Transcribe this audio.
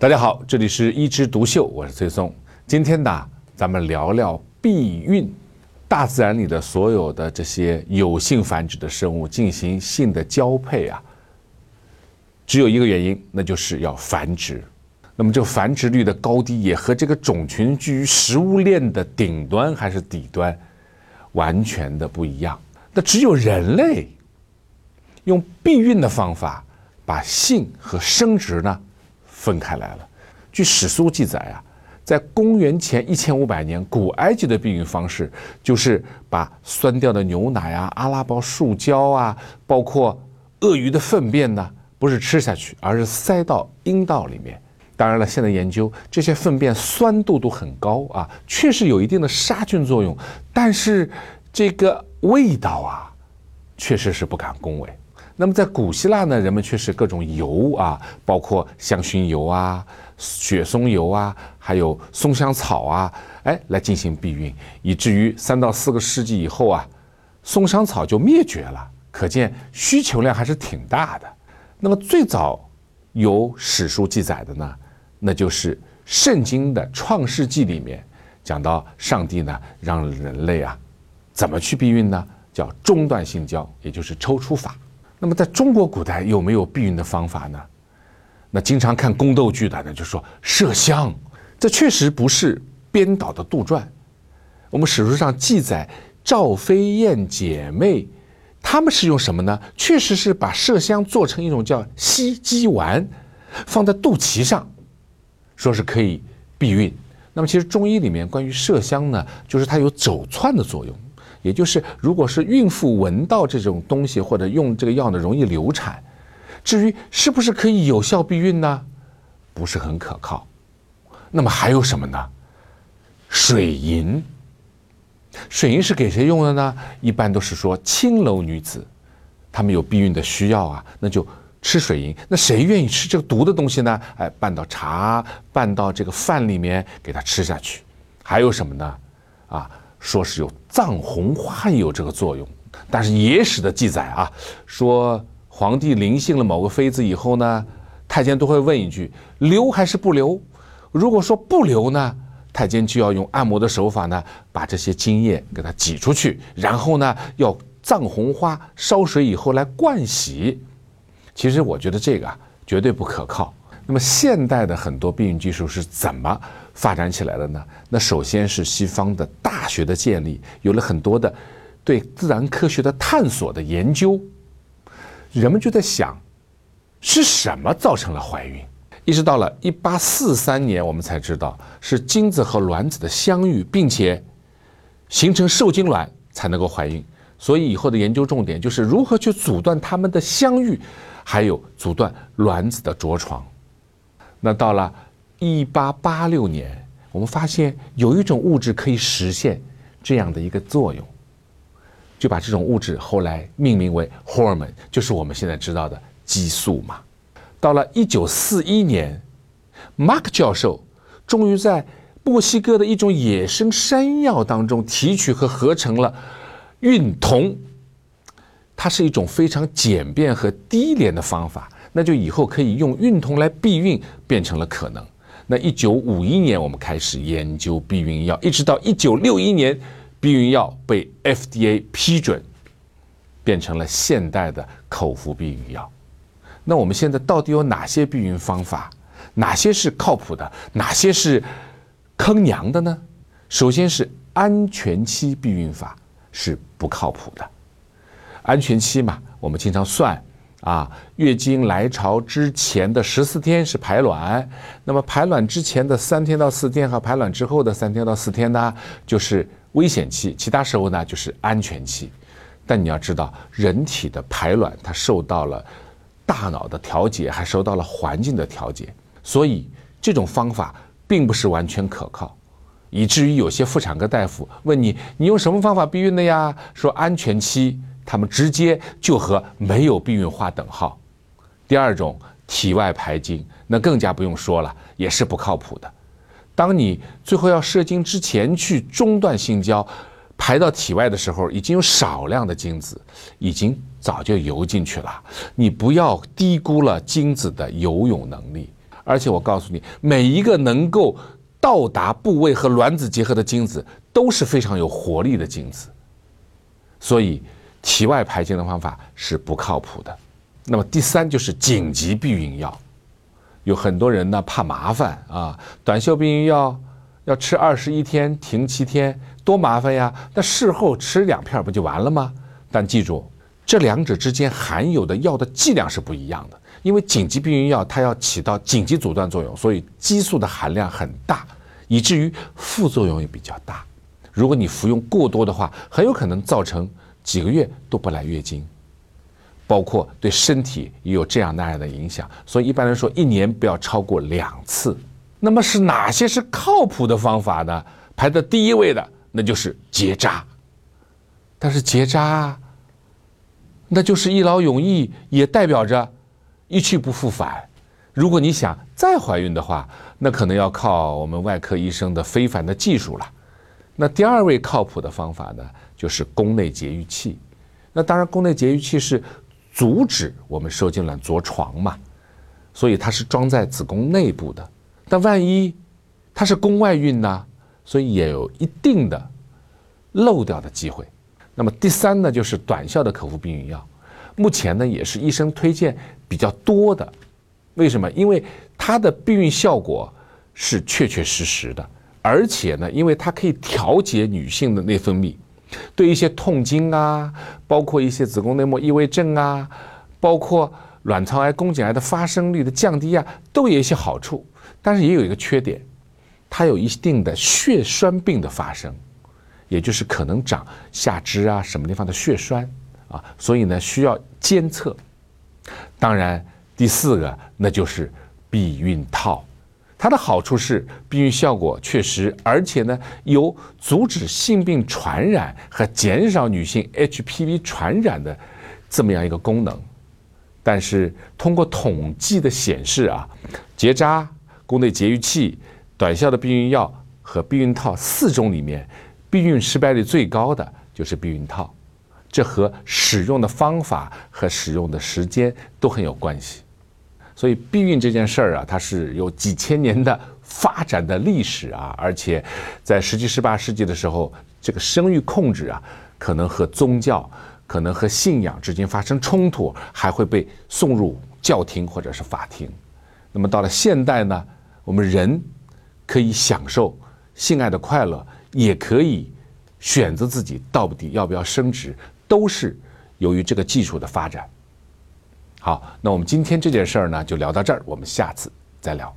大家好，这里是一枝独秀，我是崔松。今天呢，咱们聊聊避孕。大自然里的所有的这些有性繁殖的生物进行性的交配啊，只有一个原因，那就是要繁殖。那么这个繁殖率的高低也和这个种群居于食物链的顶端还是底端完全的不一样。那只有人类用避孕的方法把性和生殖呢？分开来了。据史书记载啊，在公元前一千五百年，古埃及的避孕方式就是把酸掉的牛奶啊、阿拉伯树胶啊，包括鳄鱼的粪便呢，不是吃下去，而是塞到阴道里面。当然了，现在研究这些粪便酸度都很高啊，确实有一定的杀菌作用，但是这个味道啊，确实是不敢恭维。那么在古希腊呢，人们却是各种油啊，包括香薰油啊、雪松油啊，还有松香草啊，哎，来进行避孕，以至于三到四个世纪以后啊，松香草就灭绝了。可见需求量还是挺大的。那么最早有史书记载的呢，那就是圣经的创世纪里面讲到，上帝呢让人类啊怎么去避孕呢？叫中断性交，也就是抽出法。那么，在中国古代有没有避孕的方法呢？那经常看宫斗剧的呢，就说麝香，这确实不是编导的杜撰。我们史书上记载，赵飞燕姐妹，她们是用什么呢？确实是把麝香做成一种叫吸鸡丸，放在肚脐上，说是可以避孕。那么，其实中医里面关于麝香呢，就是它有走窜的作用。也就是，如果是孕妇闻到这种东西或者用这个药呢，容易流产。至于是不是可以有效避孕呢？不是很可靠。那么还有什么呢？水银。水银是给谁用的呢？一般都是说青楼女子，她们有避孕的需要啊，那就吃水银。那谁愿意吃这个毒的东西呢？哎，拌到茶、拌到这个饭里面，给它吃下去。还有什么呢？啊？说是有藏红花也有这个作用，但是野史的记载啊，说皇帝临幸了某个妃子以后呢，太监都会问一句留还是不留？如果说不留呢，太监就要用按摩的手法呢，把这些精液给它挤出去，然后呢，要藏红花烧水以后来灌洗。其实我觉得这个啊，绝对不可靠。那么现代的很多避孕技术是怎么发展起来了呢？那首先是西方的大学的建立，有了很多的对自然科学的探索的研究，人们就在想，是什么造成了怀孕？一直到了一八四三年，我们才知道是精子和卵子的相遇，并且形成受精卵才能够怀孕。所以以后的研究重点就是如何去阻断它们的相遇，还有阻断卵子的着床。那到了一八八六年，我们发现有一种物质可以实现这样的一个作用，就把这种物质后来命名为 hormone，就是我们现在知道的激素嘛。到了一九四一年，Mark 教授终于在墨西哥的一种野生山药当中提取和合成了孕酮，它是一种非常简便和低廉的方法。那就以后可以用孕酮来避孕变成了可能。那一九五一年我们开始研究避孕药，一直到一九六一年，避孕药被 FDA 批准，变成了现代的口服避孕药。那我们现在到底有哪些避孕方法？哪些是靠谱的？哪些是坑娘的呢？首先是安全期避孕法是不靠谱的。安全期嘛，我们经常算。啊，月经来潮之前的十四天是排卵，那么排卵之前的三天到四天和排卵之后的三天到四天呢，就是危险期，其他时候呢就是安全期。但你要知道，人体的排卵它受到了大脑的调节，还受到了环境的调节，所以这种方法并不是完全可靠，以至于有些妇产科大夫问你，你用什么方法避孕的呀？说安全期。他们直接就和没有避孕画等号。第二种体外排精，那更加不用说了，也是不靠谱的。当你最后要射精之前去中断性交，排到体外的时候，已经有少量的精子已经早就游进去了。你不要低估了精子的游泳能力。而且我告诉你，每一个能够到达部位和卵子结合的精子都是非常有活力的精子，所以体外排精的方法是不靠谱的。那么第三就是紧急避孕药，有很多人呢怕麻烦啊，短效避孕药要吃二十一天停七天，多麻烦呀！那事后吃两片不就完了吗？但记住，这两者之间含有的药的剂量是不一样的。因为紧急避孕药它要起到紧急阻断作用，所以激素的含量很大，以至于副作用也比较大。如果你服用过多的话，很有可能造成几个月都不来月经，包括对身体也有这样那样的影响。所以一般来说，一年不要超过两次。那么是哪些是靠谱的方法呢？排在第一位的那就是结扎，但是结扎，那就是一劳永逸，也代表着。一去不复返。如果你想再怀孕的话，那可能要靠我们外科医生的非凡的技术了。那第二位靠谱的方法呢，就是宫内节育器。那当然，宫内节育器是阻止我们受精卵着床嘛，所以它是装在子宫内部的。但万一它是宫外孕呢？所以也有一定的漏掉的机会。那么第三呢，就是短效的口服避孕药。目前呢，也是医生推荐比较多的，为什么？因为它的避孕效果是确确实实的，而且呢，因为它可以调节女性的内分泌，对一些痛经啊，包括一些子宫内膜异位症啊，包括卵巢癌、宫颈癌的发生率的降低啊，都有一些好处。但是也有一个缺点，它有一定的血栓病的发生，也就是可能长下肢啊什么地方的血栓。啊，所以呢需要监测。当然，第四个那就是避孕套，它的好处是避孕效果确实，而且呢有阻止性病传染和减少女性 HPV 传染的这么样一个功能。但是通过统计的显示啊，结扎、宫内节育器、短效的避孕药和避孕套四种里面，避孕失败率最高的就是避孕套。这和使用的方法和使用的时间都很有关系，所以避孕这件事儿啊，它是有几千年的发展的历史啊，而且在十七、十八世纪的时候，这个生育控制啊，可能和宗教、可能和信仰之间发生冲突，还会被送入教廷或者是法庭。那么到了现代呢，我们人可以享受性爱的快乐，也可以选择自己到底要不要生殖。都是由于这个技术的发展。好，那我们今天这件事儿呢，就聊到这儿，我们下次再聊。